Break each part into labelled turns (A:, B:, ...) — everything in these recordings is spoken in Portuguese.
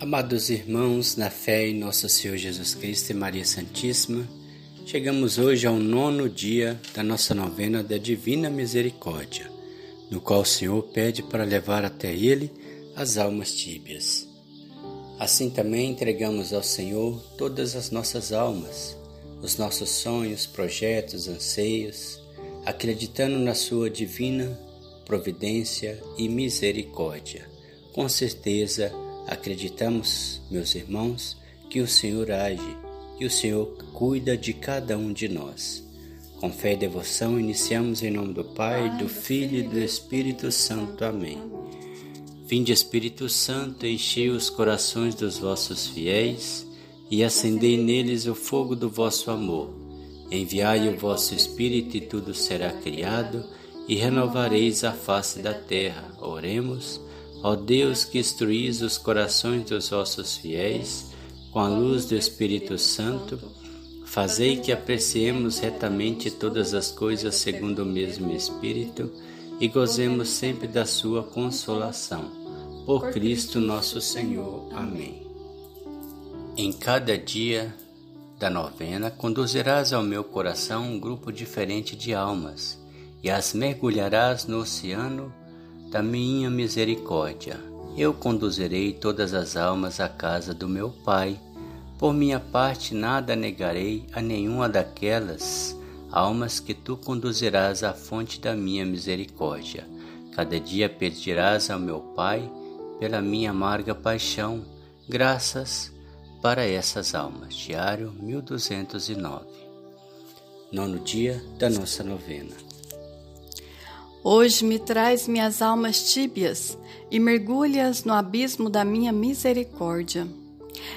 A: Amados irmãos, na fé em nosso Senhor Jesus Cristo e Maria Santíssima, chegamos hoje ao nono dia da nossa novena da Divina Misericórdia, no qual o Senhor pede para levar até Ele as almas tíbias. Assim também entregamos ao Senhor todas as nossas almas, os nossos sonhos, projetos, anseios, acreditando na Sua divina providência e misericórdia. Com certeza, acreditamos, meus irmãos, que o Senhor age e o Senhor cuida de cada um de nós. Com fé e devoção, iniciamos em nome do Pai, do Filho e do Espírito Santo. Amém. Vinde, Espírito Santo, enchei os corações dos vossos fiéis e acendei neles o fogo do vosso amor. Enviai o vosso Espírito e tudo será criado e renovareis a face da terra. Oremos, ó Deus que instruís os corações dos vossos fiéis com a luz do Espírito Santo, fazei que apreciemos retamente todas as coisas segundo o mesmo Espírito e gozemos sempre da sua consolação. Por Cristo nosso Senhor. Amém. Em cada dia da novena conduzirás ao meu coração um grupo diferente de almas e as mergulharás no oceano da minha misericórdia. Eu conduzirei todas as almas à casa do meu Pai. Por minha parte, nada negarei a nenhuma daquelas almas que tu conduzirás à fonte da minha misericórdia. Cada dia pedirás ao meu Pai pela minha amarga paixão, graças para essas almas. Diário 1209. Nono dia da nossa novena.
B: Hoje me traz minhas almas tíbias e mergulhas no abismo da minha misericórdia.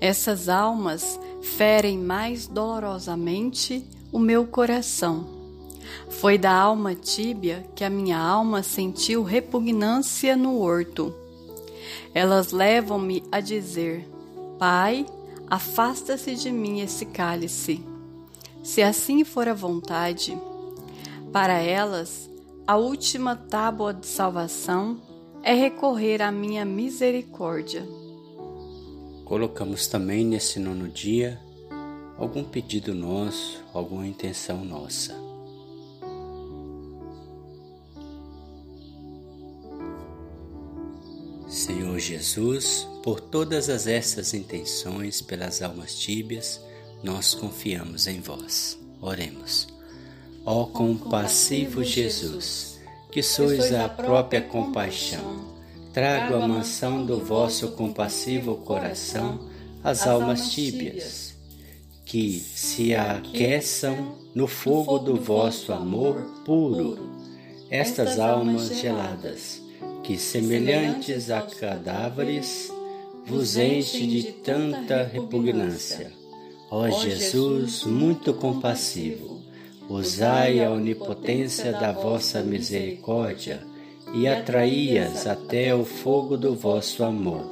B: Essas almas ferem mais dolorosamente o meu coração. Foi da alma tíbia que a minha alma sentiu repugnância no horto. Elas levam-me a dizer: Pai, afasta-se de mim esse cálice. Se assim for a vontade, para elas, a última tábua de salvação é recorrer à minha misericórdia.
A: Colocamos também nesse nono dia algum pedido nosso, alguma intenção nossa. Senhor Jesus, por todas as essas intenções, pelas almas tíbias, nós confiamos em vós. Oremos. Ó compassivo Jesus, que sois a própria compaixão, trago a mansão do vosso compassivo coração as almas tíbias, que se aqueçam no fogo do vosso amor puro. Estas almas geladas, que semelhantes a cadáveres, vos enche de tanta repugnância. Ó Jesus, muito compassivo, Usai a onipotência da vossa misericórdia e atraí-as até o fogo do vosso amor,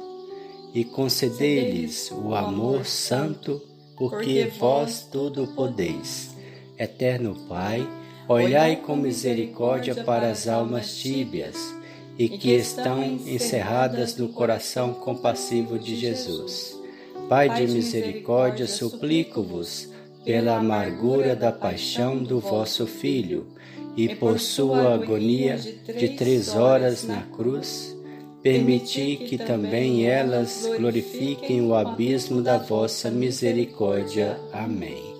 A: e concedei-lhes o amor santo, porque vós tudo podeis. Eterno Pai, olhai com misericórdia para as almas tíbias e que estão encerradas no coração compassivo de Jesus. Pai de misericórdia, suplico-vos pela amargura da paixão do vosso Filho e por sua agonia de três horas na cruz, permiti que também elas glorifiquem o abismo da vossa misericórdia. Amém.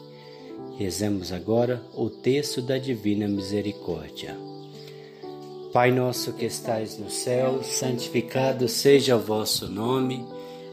A: Rezemos agora o texto da Divina Misericórdia. Pai nosso que estais no céu, santificado seja o vosso nome.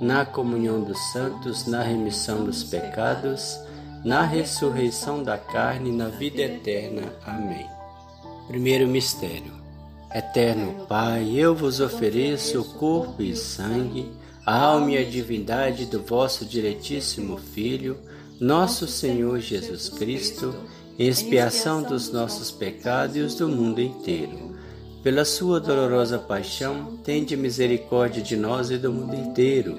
A: na comunhão dos santos, na remissão dos pecados, na ressurreição da carne na vida eterna. Amém. Primeiro mistério. Eterno Pai, eu vos ofereço o corpo e sangue, a alma e a divindade do vosso diletíssimo Filho, nosso Senhor Jesus Cristo, expiação dos nossos pecados e os do mundo inteiro. Pela sua dolorosa paixão, tende misericórdia de nós e do mundo inteiro.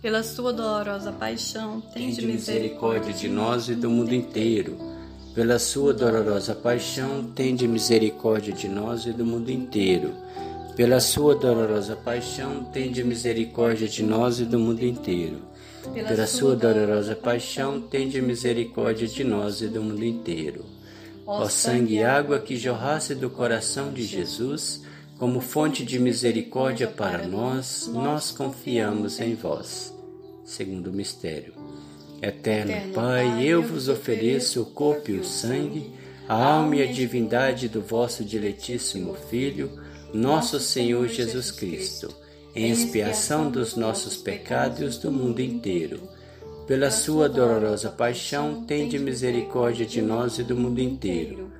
B: Pela sua dolorosa paixão,
A: tende misericórdia de nós e do mundo inteiro. Pela sua dolorosa paixão, tende misericórdia de nós e do mundo inteiro. Pela sua dolorosa paixão, tende misericórdia de nós e do mundo inteiro pela sua dolorosa paixão, tende misericórdia de nós e do mundo inteiro. Ó sangue e água que jorrasse do coração de Jesus, como fonte de misericórdia para nós, nós confiamos em vós. Segundo mistério. Eterno Pai, eu vos ofereço o corpo e o sangue, a alma e a divindade do vosso diletíssimo Filho, nosso Senhor Jesus Cristo em expiação dos nossos pecados os do mundo inteiro. Pela sua dolorosa paixão, tende misericórdia de nós e do mundo inteiro.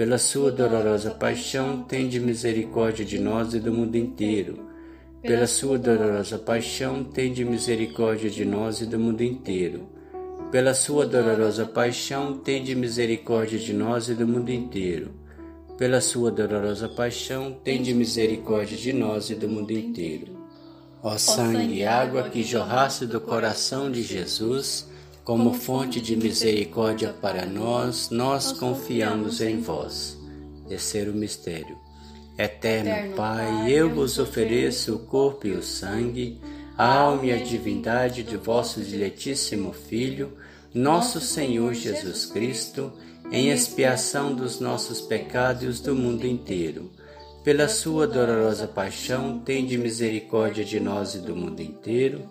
A: Pela sua dolorosa paixão, tende misericórdia de nós e do mundo inteiro. Pela sua dolorosa paixão, tende misericórdia de nós e do mundo inteiro. Pela sua dolorosa paixão, tende misericórdia de nós e do mundo inteiro pela sua dolorosa paixão, tende misericórdia de nós e do mundo inteiro. Ó sangue e água que jorrasse do coração de Jesus, como fonte de misericórdia para nós, nós confiamos em vós. Terceiro mistério. Eterno Pai, eu vos ofereço o corpo e o sangue, a alma e a divindade de vosso diletíssimo Filho, nosso Senhor Jesus Cristo, em expiação dos nossos pecados do mundo inteiro. Pela sua dolorosa paixão, tende misericórdia de nós e do mundo inteiro.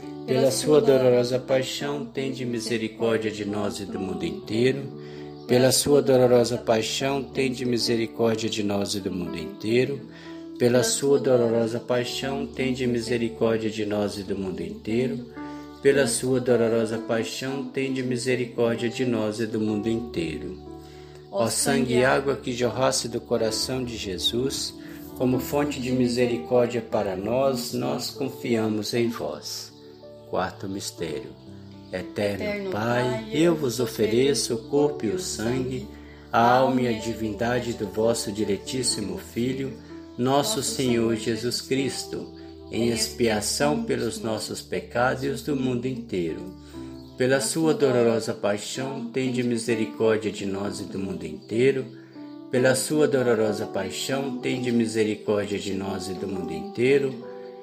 A: Pela sua dolorosa paixão, tende misericórdia de nós e do mundo inteiro. Pela sua dolorosa paixão, tende misericórdia de nós e do mundo inteiro. Pela sua dolorosa paixão, tende misericórdia de nós e do mundo inteiro pela sua dolorosa paixão, tende misericórdia de nós e do mundo inteiro. Ó sangue e água que jorrasse do coração de Jesus, como fonte de misericórdia para nós, nós confiamos em vós. Quarto mistério. Eterno Pai, eu vos ofereço o corpo e o sangue, a alma e a divindade do vosso diletíssimo Filho, nosso Senhor Jesus Cristo em expiação pelos nossos pecados e os do mundo inteiro. pela sua dolorosa paixão, tende misericórdia de nós e do mundo inteiro. Pela sua dolorosa paixão, tende misericórdia de nós e do mundo inteiro.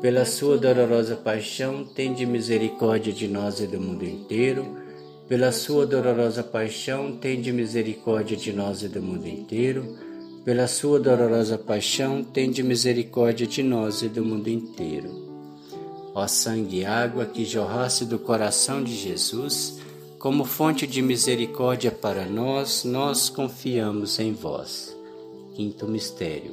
A: Pela sua dolorosa paixão, tende misericórdia de nós e do mundo inteiro. Pela sua dolorosa paixão, tende misericórdia de nós e do mundo inteiro. Pela sua dolorosa paixão, tende misericórdia de nós e do mundo inteiro ó sangue e água que jorrasse do coração de Jesus, como fonte de misericórdia para nós, nós confiamos em vós. Quinto mistério.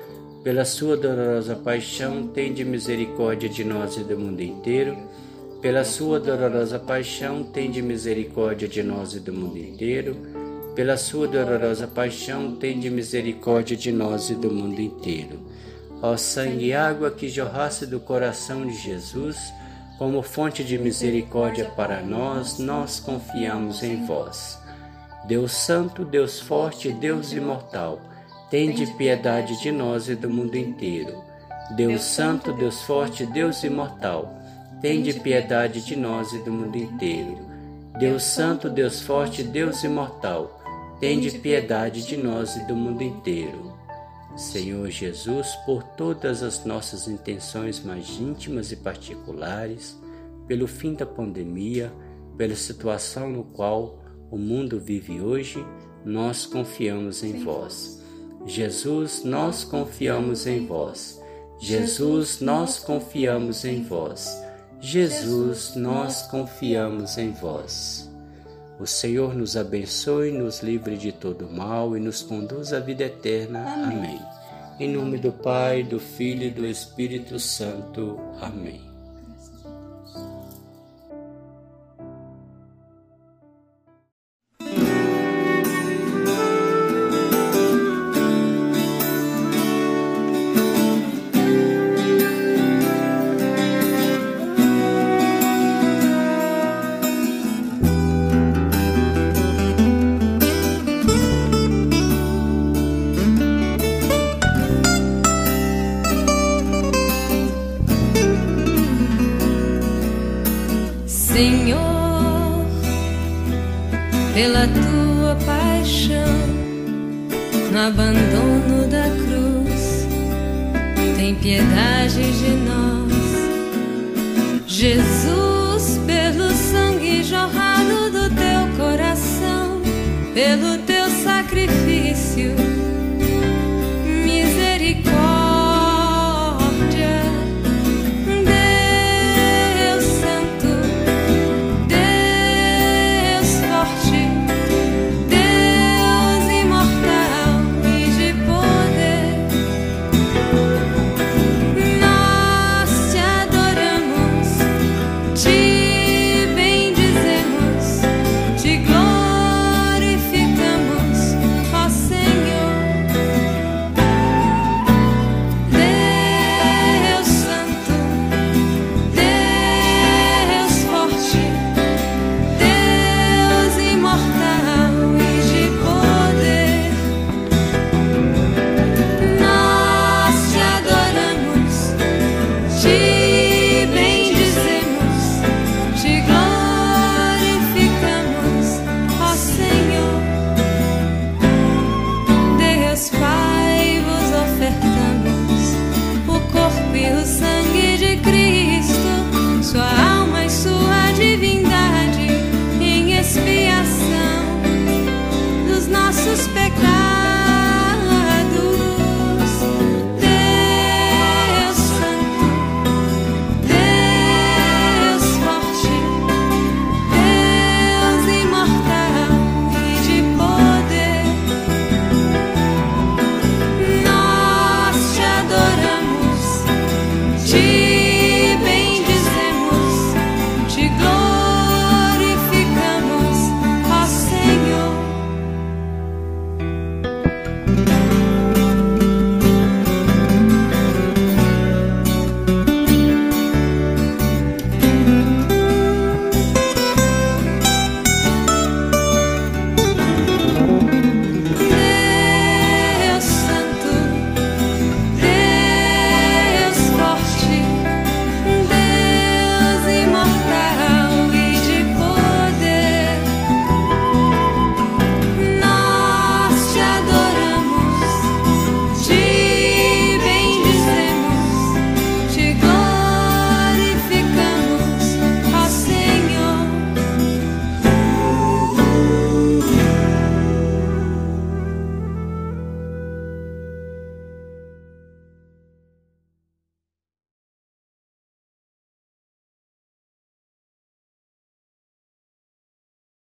A: Pela sua dolorosa paixão, tende misericórdia de nós e do mundo inteiro. Pela sua dolorosa paixão, tende misericórdia de nós e do mundo inteiro. Pela sua dolorosa paixão, tende misericórdia de nós e do mundo inteiro. Ó sangue e água que jorrasse do coração de Jesus, como fonte de misericórdia para nós, nós confiamos em vós. Deus Santo, Deus Forte, Deus Imortal, tende piedade de nós e do mundo inteiro. Deus Santo, Deus Forte, Deus Imortal, tende piedade de nós e do mundo inteiro. Deus Santo, Deus Forte, Deus Imortal, tende piedade de nós e do mundo inteiro. Senhor Jesus, por todas as nossas intenções mais íntimas e particulares, pelo fim da pandemia, pela situação no qual o mundo vive hoje, nós confiamos em vós. Jesus, nós confiamos em vós. Jesus, nós confiamos em vós. Jesus, nós confiamos em vós. O Senhor nos abençoe, nos livre de todo mal e nos conduz à vida eterna. Amém. Em nome do Pai, do Filho e do Espírito Santo. Amém.
C: Senhor, pela tua paixão, no abandono da cruz, tem piedade de nós. Jesus, pelo sangue jorrado do teu coração, pelo teu sacrifício